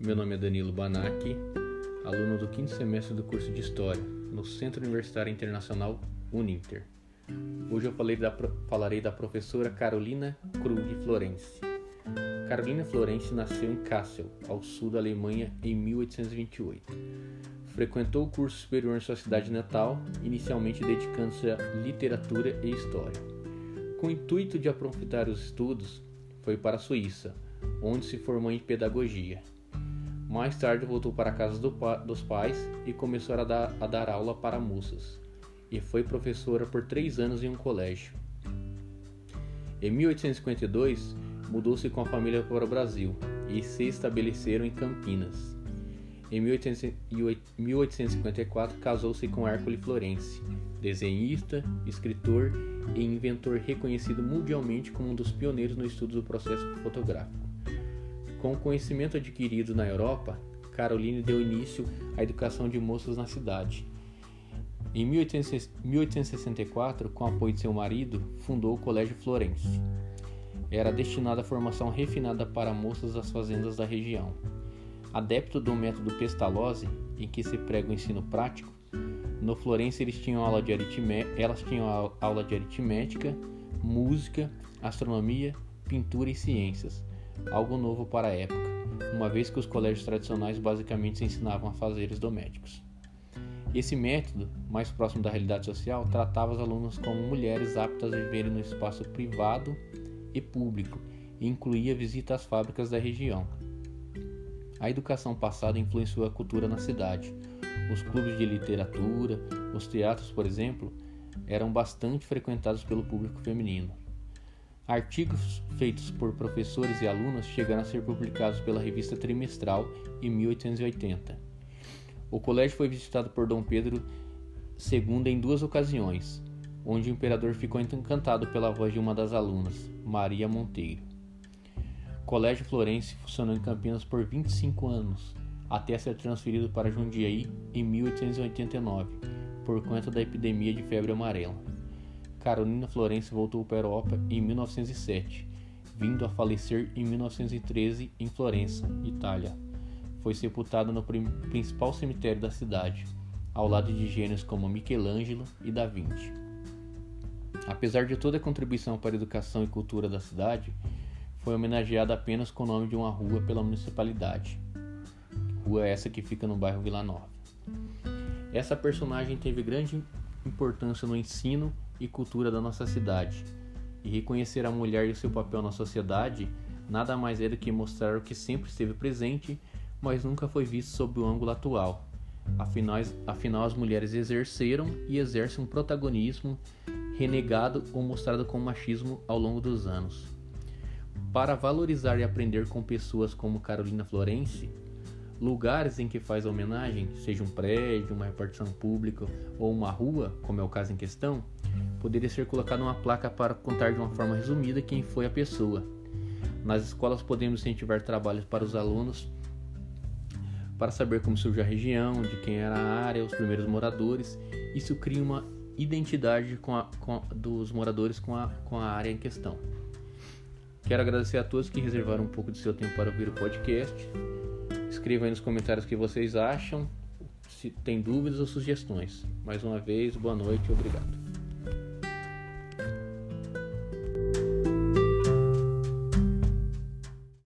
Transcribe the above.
Meu nome é Danilo Banaki, aluno do quinto semestre do curso de História, no Centro Universitário Internacional Uninter. Hoje eu da, falarei da professora Carolina Krug Florence. Carolina Florence nasceu em Kassel, ao sul da Alemanha, em 1828. Frequentou o curso superior em sua cidade natal, inicialmente dedicando-se à literatura e história. Com o intuito de aprofundar os estudos, foi para a Suíça, onde se formou em pedagogia. Mais tarde voltou para a casa do pa dos pais e começou a dar, a dar aula para moças, e foi professora por três anos em um colégio. Em 1852, mudou-se com a família para o Brasil e se estabeleceram em Campinas. Em 1854, casou-se com Hércules Florence, desenhista, escritor e inventor reconhecido mundialmente como um dos pioneiros no estudo do processo fotográfico. Com o conhecimento adquirido na Europa, Caroline deu início à educação de moças na cidade. Em 1864, com apoio de seu marido, fundou o Colégio Florence. Era destinado à formação refinada para moças das fazendas da região. Adepto do método Pestalozzi, em que se prega o ensino prático, no Florence eles tinham aula de elas tinham aula de aritmética, música, astronomia, pintura e ciências algo novo para a época, uma vez que os colégios tradicionais basicamente se ensinavam a fazeres domésticos. Esse método, mais próximo da realidade social, tratava os alunos como mulheres aptas a viverem no espaço privado e público e incluía visita às fábricas da região. A educação passada influenciou a cultura na cidade. Os clubes de literatura, os teatros, por exemplo, eram bastante frequentados pelo público feminino. Artigos feitos por professores e alunos chegaram a ser publicados pela revista Trimestral em 1880. O colégio foi visitado por Dom Pedro II em duas ocasiões, onde o imperador ficou encantado pela voz de uma das alunas, Maria Monteiro. O Colégio Florense funcionou em Campinas por 25 anos, até ser transferido para Jundiaí em 1889, por conta da epidemia de febre amarela. Carolina Florence voltou para a Europa em 1907, vindo a falecer em 1913 em Florença, Itália. Foi sepultada no principal cemitério da cidade, ao lado de gênios como Michelangelo e Da Vinci. Apesar de toda a contribuição para a educação e cultura da cidade, foi homenageada apenas com o nome de uma rua pela municipalidade. Rua essa que fica no bairro Vila Nova. Essa personagem teve grande importância no ensino e cultura da nossa cidade. E reconhecer a mulher e o seu papel na sociedade nada mais é do que mostrar o que sempre esteve presente, mas nunca foi visto sob o ângulo atual. Afinal, afinal, as mulheres exerceram e exercem um protagonismo renegado ou mostrado com machismo ao longo dos anos. Para valorizar e aprender com pessoas como Carolina Florence, lugares em que faz homenagem, seja um prédio, uma repartição pública ou uma rua, como é o caso em questão, poderia ser colocada uma placa para contar de uma forma resumida quem foi a pessoa. Nas escolas podemos incentivar trabalhos para os alunos para saber como surgiu a região, de quem era a área, os primeiros moradores. Isso cria uma identidade com a, com, dos moradores com a, com a área em questão. Quero agradecer a todos que reservaram um pouco de seu tempo para ouvir o podcast. Escrevam aí nos comentários o que vocês acham, se tem dúvidas ou sugestões. Mais uma vez, boa noite e obrigado.